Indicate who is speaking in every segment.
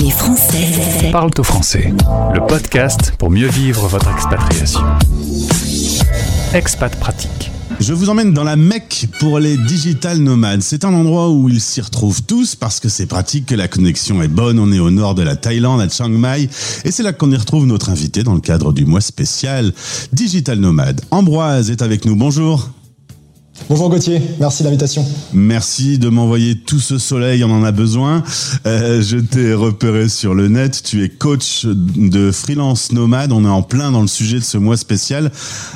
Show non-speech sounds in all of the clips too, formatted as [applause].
Speaker 1: Les Français
Speaker 2: parlent au français. Le podcast pour mieux vivre votre expatriation. Expat pratique.
Speaker 3: Je vous emmène dans la Mecque pour les digital nomades. C'est un endroit où ils s'y retrouvent tous parce que c'est pratique, que la connexion est bonne. On est au nord de la Thaïlande, à Chiang Mai. Et c'est là qu'on y retrouve notre invité dans le cadre du mois spécial Digital Nomade. Ambroise est avec nous. Bonjour.
Speaker 4: Bonjour Gauthier, merci de l'invitation.
Speaker 3: Merci de m'envoyer tout ce soleil, on en a besoin. Euh, je t'ai repéré sur le net, tu es coach de freelance nomade, on est en plein dans le sujet de ce mois spécial.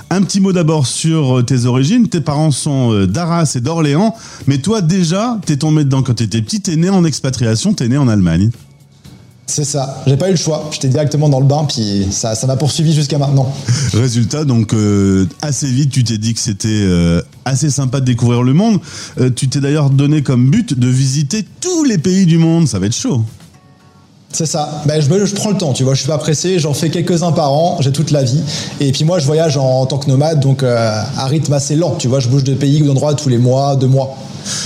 Speaker 3: Un petit mot d'abord sur tes origines, tes parents sont euh, d'Arras et d'Orléans, mais toi déjà, t'es tombé dedans quand t'étais petit, t'es né en expatriation, t'es né en Allemagne.
Speaker 4: C'est ça, j'ai pas eu le choix. J'étais directement dans le bain, puis ça, ça m'a poursuivi jusqu'à maintenant.
Speaker 3: Résultat, donc euh, assez vite, tu t'es dit que c'était euh, assez sympa de découvrir le monde. Euh, tu t'es d'ailleurs donné comme but de visiter tous les pays du monde. Ça va être chaud.
Speaker 4: C'est ça. Ben, je, je, prends le temps, tu vois. Je suis pas pressé. J'en fais quelques-uns par an. J'ai toute la vie. Et puis moi, je voyage en, en tant que nomade, donc à rythme assez lent. Tu vois, je bouge de pays ou d'endroits tous les mois, deux mois.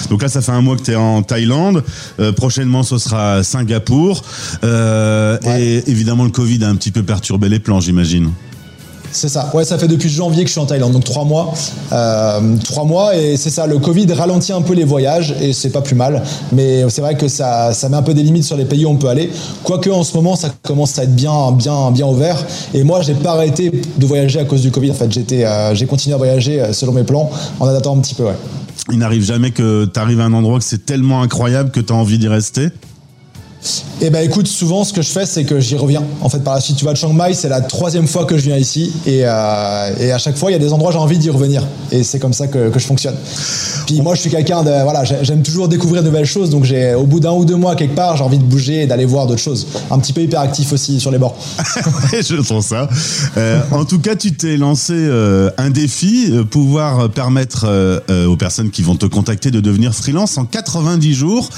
Speaker 3: Donc là, ça fait un mois que tu es en Thaïlande. Euh, prochainement, ce sera Singapour. Euh, ouais. Et évidemment, le Covid a un petit peu perturbé les plans, j'imagine.
Speaker 4: C'est ça. Ouais, ça fait depuis janvier que je suis en Thaïlande, donc trois mois. Euh, trois mois et c'est ça. Le Covid ralentit un peu les voyages et c'est pas plus mal. Mais c'est vrai que ça, ça met un peu des limites sur les pays où on peut aller. Quoique en ce moment, ça commence à être bien, bien, bien ouvert. Et moi, j'ai pas arrêté de voyager à cause du Covid. En fait, euh, j'ai continué à voyager selon mes plans en adaptant un petit peu. Ouais.
Speaker 3: Il n'arrive jamais que tu arrives à un endroit que c'est tellement incroyable que tu as envie d'y rester
Speaker 4: eh ben écoute, souvent ce que je fais, c'est que j'y reviens. En fait, par la suite, tu vas de Chiang Mai, c'est la troisième fois que je viens ici, et, euh, et à chaque fois, il y a des endroits j'ai envie d'y revenir, et c'est comme ça que, que, je fonctionne. Puis moi, je suis quelqu'un de voilà, j'aime toujours découvrir de nouvelles choses, donc j'ai au bout d'un ou deux mois quelque part, j'ai envie de bouger et d'aller voir d'autres choses. Un petit peu hyperactif aussi sur les bords. [laughs]
Speaker 3: je sens ça. Euh, en tout cas, tu t'es lancé euh, un défi, pouvoir permettre aux personnes qui vont te contacter de devenir freelance en 90 jours.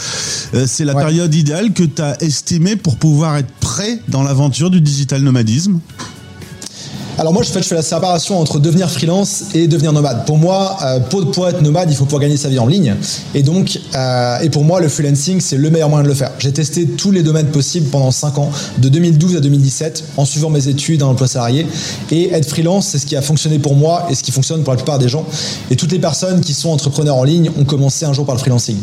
Speaker 3: c'est la ouais. période idéale que tu as estimé pour pouvoir être prêt dans l'aventure du digital nomadisme?
Speaker 4: Alors moi, je fais, je fais la séparation entre devenir freelance et devenir nomade. Pour moi, euh, pour, pour, être nomade, il faut pouvoir gagner sa vie en ligne. Et donc, euh, et pour moi, le freelancing, c'est le meilleur moyen de le faire. J'ai testé tous les domaines possibles pendant 5 ans, de 2012 à 2017, en suivant mes études en emploi salarié. Et être freelance, c'est ce qui a fonctionné pour moi et ce qui fonctionne pour la plupart des gens. Et toutes les personnes qui sont entrepreneurs en ligne ont commencé un jour par le freelancing.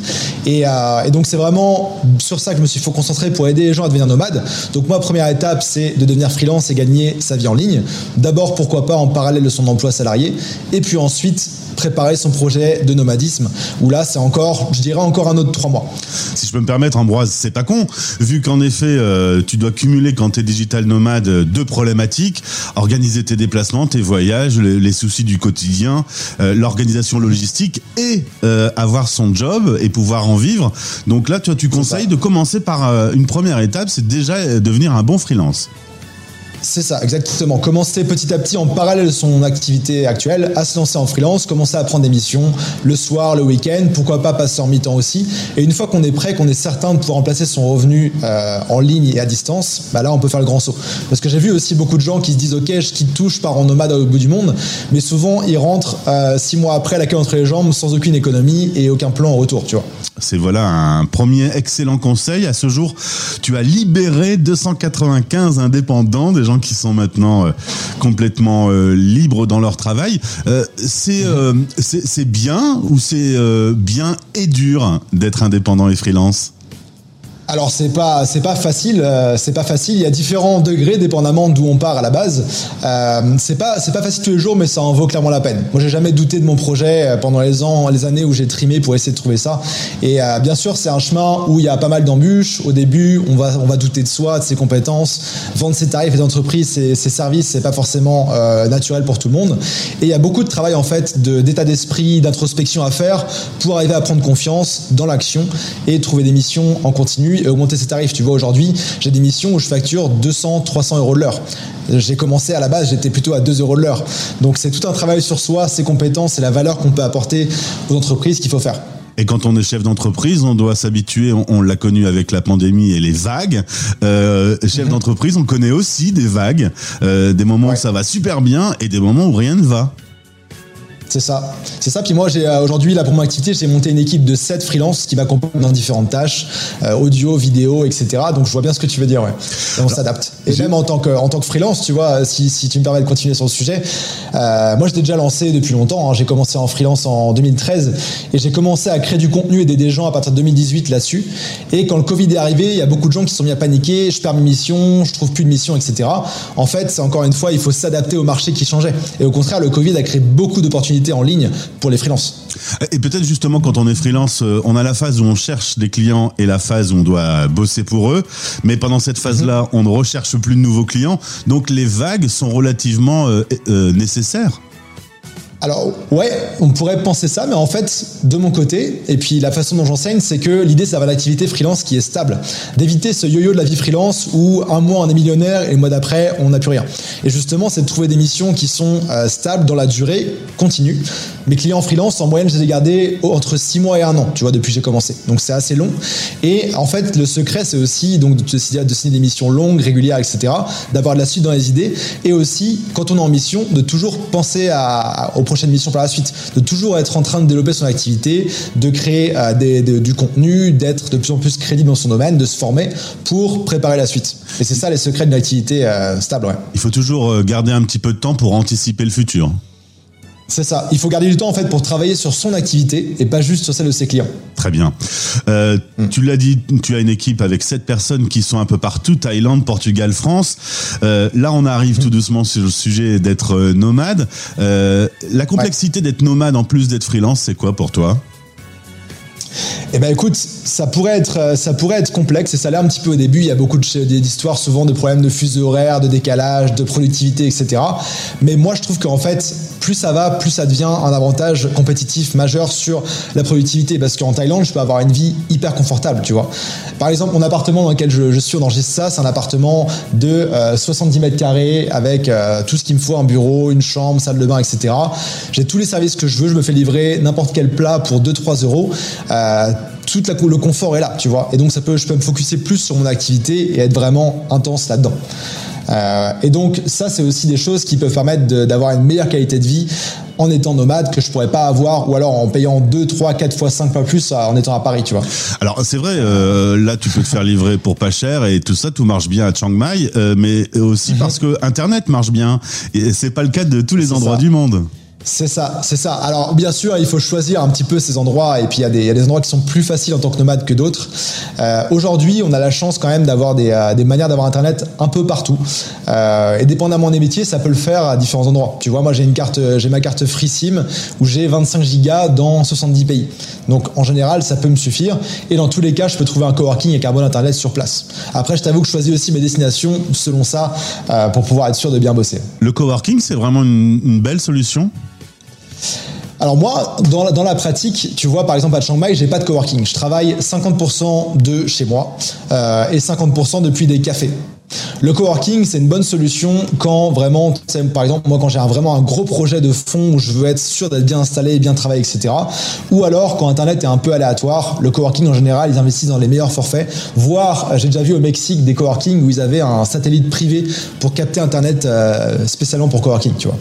Speaker 4: Et, euh, et donc, c'est vraiment sur ça que je me suis faut pour aider les gens à devenir nomades. Donc moi, première étape, c'est de devenir freelance et gagner sa vie en ligne. D'abord, pourquoi pas en parallèle de son emploi salarié, et puis ensuite préparer son projet de nomadisme, où là, c'est encore, je dirais, encore un autre trois mois.
Speaker 3: Si je peux me permettre, Ambroise, c'est pas con, vu qu'en effet, euh, tu dois cumuler quand tu es digital nomade deux problématiques, organiser tes déplacements, tes voyages, les, les soucis du quotidien, euh, l'organisation logistique et euh, avoir son job et pouvoir en vivre. Donc là, toi, tu conseilles de commencer par euh, une première étape, c'est déjà devenir un bon freelance.
Speaker 4: C'est ça, exactement. Commencer petit à petit en parallèle de son activité actuelle à se lancer en freelance, commencer à prendre des missions le soir, le week-end, pourquoi pas passer en mi-temps aussi. Et une fois qu'on est prêt, qu'on est certain de pouvoir remplacer son revenu euh, en ligne et à distance, bah là on peut faire le grand saut. Parce que j'ai vu aussi beaucoup de gens qui se disent ok, je quitte tout, je pars en nomade au bout du monde, mais souvent ils rentrent euh, six mois après la queue entre les jambes sans aucune économie et aucun plan en retour, tu vois.
Speaker 3: C'est voilà un premier excellent conseil. À ce jour, tu as libéré 295 indépendants, des gens qui sont maintenant euh, complètement euh, libres dans leur travail. Euh, c'est c'est bien ou c'est bien et dur d'être indépendant et freelance?
Speaker 4: Alors c'est pas c'est pas facile, euh, c'est pas facile. Il y a différents degrés dépendamment d'où on part à la base. Euh, c'est pas c'est pas facile tous les jours, mais ça en vaut clairement la peine. Moi j'ai jamais douté de mon projet pendant les ans, les années où j'ai trimé pour essayer de trouver ça. Et euh, bien sûr c'est un chemin où il y a pas mal d'embûches. Au début on va on va douter de soi, de ses compétences, vendre ses tarifs et d'entreprise, ses, ses services, c'est pas forcément euh, naturel pour tout le monde. Et il y a beaucoup de travail en fait de d'état d'esprit, d'introspection à faire pour arriver à prendre confiance dans l'action et trouver des missions en continu et augmenter ses tarifs. Tu vois, aujourd'hui, j'ai des missions où je facture 200, 300 euros de l'heure. J'ai commencé à la base, j'étais plutôt à 2 euros de l'heure. Donc c'est tout un travail sur soi, ses compétences et la valeur qu'on peut apporter aux entreprises qu'il faut faire.
Speaker 3: Et quand on est chef d'entreprise, on doit s'habituer, on, on l'a connu avec la pandémie et les vagues. Euh, chef mmh. d'entreprise, on connaît aussi des vagues, euh, des moments ouais. où ça va super bien et des moments où rien ne va.
Speaker 4: C'est ça. C'est ça. Puis moi, j'ai euh, aujourd'hui, là, pour mon activité, j'ai monté une équipe de 7 freelances qui m'accompagnent dans différentes tâches, euh, audio, vidéo, etc. Donc, je vois bien ce que tu veux dire, ouais. Et on s'adapte. Et même en tant que, en tant que freelance, tu vois, si, si tu me permets de continuer sur le sujet, euh, moi, j'étais déjà lancé depuis longtemps. Hein. J'ai commencé en freelance en 2013 et j'ai commencé à créer du contenu et aider des gens à partir de 2018 là-dessus. Et quand le Covid est arrivé, il y a beaucoup de gens qui se sont mis à paniquer. Je perds mes missions, je trouve plus de missions, etc. En fait, c'est encore une fois, il faut s'adapter au marché qui changeait. Et au contraire, le Covid a créé beaucoup d'opportunités en ligne pour les freelances.
Speaker 3: Et peut-être justement quand on est freelance, euh, on a la phase où on cherche des clients et la phase où on doit bosser pour eux. Mais pendant cette phase-là, mhm. on ne recherche plus de nouveaux clients. Donc les vagues sont relativement euh, euh, nécessaires.
Speaker 4: Alors ouais, on pourrait penser ça, mais en fait, de mon côté, et puis la façon dont j'enseigne, c'est que l'idée, c'est d'avoir l'activité freelance qui est stable, d'éviter ce yo-yo de la vie freelance où un mois on est millionnaire et le mois d'après on n'a plus rien. Et justement, c'est de trouver des missions qui sont euh, stables dans la durée, continue. Mes clients freelance, en moyenne, je les ai gardés entre 6 mois et 1 an, tu vois, depuis que j'ai commencé. Donc c'est assez long. Et en fait, le secret, c'est aussi donc de, signer des missions longues, régulières, etc., d'avoir de la suite dans les idées, et aussi, quand on est en mission, de toujours penser à, au prochaine mission par la suite, de toujours être en train de développer son activité, de créer euh, du contenu, d'être de plus en plus crédible dans son domaine, de se former pour préparer la suite. Et c'est ça les secrets d'une activité euh, stable.
Speaker 3: Il faut toujours euh, garder un petit peu de temps pour anticiper le futur.
Speaker 4: C'est ça. Il faut garder du temps en fait pour travailler sur son activité et pas juste sur celle de ses clients.
Speaker 3: Très bien. Euh, mm. Tu l'as dit, tu as une équipe avec sept personnes qui sont un peu partout, Thaïlande, Portugal, France. Euh, là, on arrive tout doucement sur le sujet d'être euh, nomade. la complexité d'être nomade en plus d'être freelance, c'est quoi pour toi?
Speaker 4: Eh ben écoute, ça pourrait être, euh, ça pourrait être complexe et ça l'est un petit peu au début. Il y a beaucoup d'histoires souvent de problèmes de fuseau horaire, de décalage, de productivité, etc. Mais moi, je trouve qu'en fait, plus ça va, plus ça devient un avantage compétitif majeur sur la productivité. Parce qu'en Thaïlande, je peux avoir une vie hyper confortable, tu vois. Par exemple, mon appartement dans lequel je, suis dans ça, c'est un appartement de 70 euh, mètres carrés avec euh, tout ce qu'il me faut, un bureau, une chambre, salle de bain, etc. J'ai tous les services que je veux, je me fais livrer n'importe quel plat pour 2-3 euros tout le confort est là, tu vois. Et donc, ça peut, je peux me focuser plus sur mon activité et être vraiment intense là-dedans. Euh, et donc, ça, c'est aussi des choses qui peuvent permettre d'avoir une meilleure qualité de vie en étant nomade que je pourrais pas avoir ou alors en payant 2, 3, 4 fois 5 fois plus en étant à Paris, tu vois.
Speaker 3: Alors c'est vrai, euh, là tu peux te faire livrer pour pas cher et tout ça, tout marche bien à Chiang Mai, euh, mais aussi mhm. parce que Internet marche bien et c'est pas le cas de tous les endroits du monde.
Speaker 4: C'est ça, c'est ça. Alors bien sûr, il faut choisir un petit peu ces endroits et puis il y, a des, endroits qui sont plus faciles en tant que nomade que d'autres. Euh, aujourd'hui, on a la chance quand même d'avoir des, euh, manières d'avoir Internet un peu partout. Euh, et dépendamment des métiers, ça peut le faire à différents endroits. Tu vois, moi j'ai une carte, j'ai ma carte FreeSIM où j'ai 25 gigas dans 70 pays. Donc en général, ça peut me suffire. Et dans tous les cas, je peux trouver un coworking et un bon Internet sur place. Après, je t'avoue que je choisis aussi mes destinations selon ça pour pouvoir être sûr de bien bosser.
Speaker 3: Le coworking, c'est vraiment une belle solution
Speaker 4: alors moi, dans la, pratique, tu vois, par exemple à Chiang Mai, j'ai pas de coworking. Je travaille 50% de chez moi euh, et 50% depuis des cafés. Le coworking, c'est une bonne solution quand vraiment, par exemple, moi quand j'ai vraiment un gros projet de fond où je veux être sûr d'être bien installé, bien travailler, etc. Ou alors quand Internet est un peu aléatoire, le coworking en général, ils investissent dans les meilleurs forfaits. Voire, j'ai déjà vu au Mexique des coworking où ils avaient un satellite privé pour capter Internet euh, spécialement pour coworking, tu vois.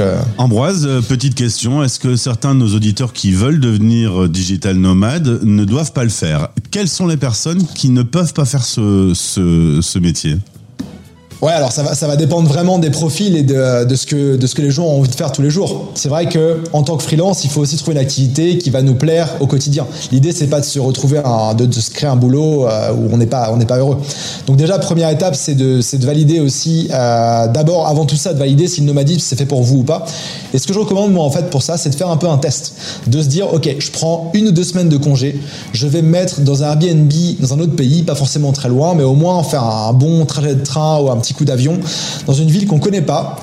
Speaker 3: Euh, Ambroise, euh, petite question, est-ce que certains de nos auditeurs qui veulent devenir digital nomades ne doivent pas le faire? Quelles sont les personnes qui ne peuvent pas faire ce métier?
Speaker 4: Ouais, alors ça va, dépendre vraiment des profils et de, ce que, de ce que les gens ont envie de faire tous les jours. C'est vrai que en tant que freelance, il faut aussi trouver une activité qui va nous plaire au quotidien. L'idée, c'est pas de se retrouver, un, de, se créer un boulot euh, où on n'est pas, pas heureux. Donc déjà, première étape, c'est de, c'est de valider aussi, euh, d'abord, avant tout ça, de valider si le nomadisme c'est fait pour vous ou pas. Et ce que je recommande moi en fait pour ça, c'est de faire un peu un test, de se dire, ok, je prends une ou deux semaines de congé, je vais me mettre dans un Airbnb dans un autre pays, pas forcément très loin, mais au moins faire un bon trajet de train ou un petit coup d'avion dans une ville qu'on connaît pas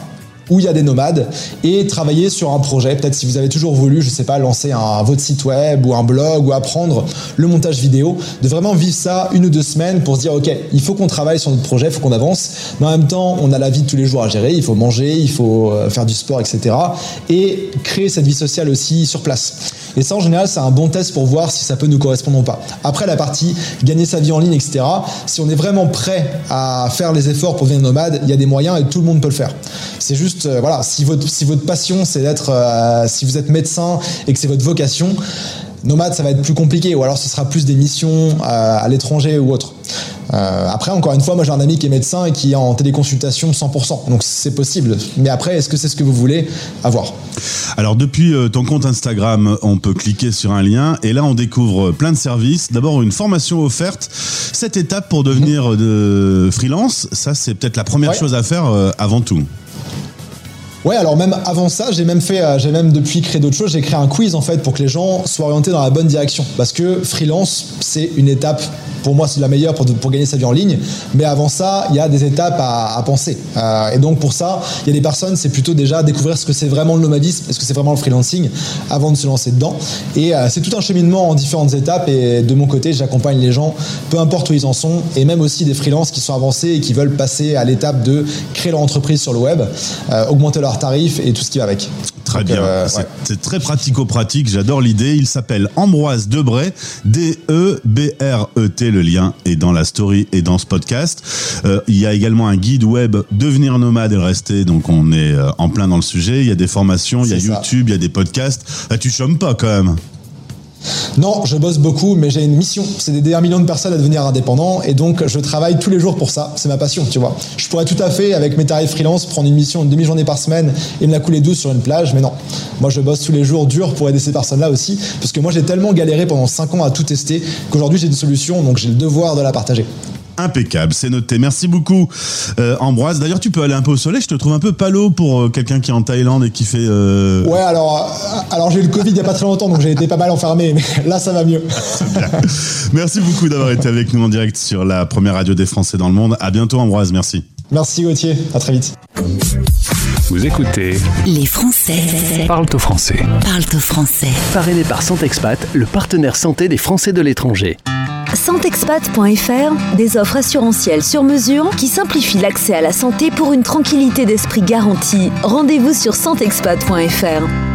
Speaker 4: où il y a des nomades et travailler sur un projet. Peut-être si vous avez toujours voulu, je sais pas, lancer un, votre site web ou un blog ou apprendre le montage vidéo, de vraiment vivre ça une ou deux semaines pour se dire ok, il faut qu'on travaille sur notre projet, il faut qu'on avance. Mais en même temps, on a la vie de tous les jours à gérer, il faut manger, il faut euh, faire du sport, etc. Et créer cette vie sociale aussi sur place. Et ça, en général, c'est un bon test pour voir si ça peut nous correspondre ou pas. Après, la partie gagner sa vie en ligne, etc., si on est vraiment prêt à faire les efforts pour devenir nomade, il y a des moyens et tout le monde peut le faire. C'est juste, euh, voilà, si votre, si votre passion, c'est d'être, euh, si vous êtes médecin et que c'est votre vocation, nomade, ça va être plus compliqué, ou alors ce sera plus des missions euh, à l'étranger ou autre. Euh, après, encore une fois, moi j'ai un ami qui est médecin et qui est en téléconsultation 100%. Donc c'est possible. Mais après, est-ce que c'est ce que vous voulez avoir?
Speaker 3: Alors depuis euh, ton compte Instagram, on peut cliquer sur un lien et là on découvre plein de services. D'abord une formation offerte. Cette étape pour devenir mhm. de freelance, ça c'est peut-être la première chose à faire avant tout.
Speaker 4: Ouais, alors même avant ça, j'ai même fait, euh, j'ai même depuis créé d'autres choses. J'ai créé un quiz en fait pour que les gens soient orientés dans la bonne direction. Parce que freelance, c'est une étape pour moi, c'est la meilleure pour, pour, gagner sa vie en ligne. Mais avant ça, il y a des étapes à, penser. Euh, et donc, pour ça, il y a des personnes, c'est plutôt déjà découvrir ce que c'est vraiment le nomadisme, est-ce que c'est vraiment le freelancing, avant de se lancer dedans. Et euh, c'est tout un cheminement en différentes étapes. Et de mon côté, j'accompagne les gens, peu importe où ils en sont, et même aussi des freelances qui sont avancés et qui veulent passer à l'étape de créer leur entreprise sur le web, augmenter leur tarif et tout ce qui va avec.
Speaker 3: Très bien. Euh, c'est très pratico-pratique. J'adore l'idée. Il s'appelle Ambroise Debray. D-E-B-R-E-T. Le lien est dans la story et dans ce podcast. Euh, il y a également un guide web Devenir nomade et le rester. Donc on est euh, en plein dans le sujet. Il y a des formations, il y a YouTube, il y a des podcasts. Ah, tu chômes pas quand même.
Speaker 4: Non, je bosse beaucoup, mais j'ai une mission. C'est d'aider un million de personnes à devenir indépendants, et donc je travaille tous les jours pour ça. C'est ma passion, tu vois. Je pourrais tout à fait, avec mes tarifs freelance, prendre une mission une demi-journée par semaine et me la couler douce sur une plage, mais non. Moi, je bosse tous les jours dur pour aider ces personnes-là aussi, parce que moi, j'ai tellement galéré pendant 5 ans à tout tester qu'aujourd'hui, j'ai une solution, donc j'ai le devoir de la partager.
Speaker 3: Impeccable, c'est noté. Merci beaucoup, euh, Ambroise. D'ailleurs, tu peux aller un peu au soleil. Je te trouve un peu palo pour euh, quelqu'un qui est en Thaïlande et qui fait. Euh,
Speaker 4: ouais, alors, alors j'ai eu le Covid il y a pas très longtemps, donc j'ai été pas mal enfermé, mais [laughs] là, ça va mieux. [laughs]
Speaker 3: Merci beaucoup d'avoir été avec nous en direct sur la première radio des Français dans le monde. À bientôt, Ambroise. Merci.
Speaker 4: Merci, Gauthier. À très vite.
Speaker 2: Vous écoutez
Speaker 1: Les Français
Speaker 2: parlent au français.
Speaker 1: Parlent au français.
Speaker 5: Parrainé par Santexpat, le partenaire santé des Français de l'étranger.
Speaker 1: Santexpat.fr, des offres assurantielles sur mesure qui simplifient l'accès à la santé pour une tranquillité d'esprit garantie. Rendez-vous sur santexpat.fr.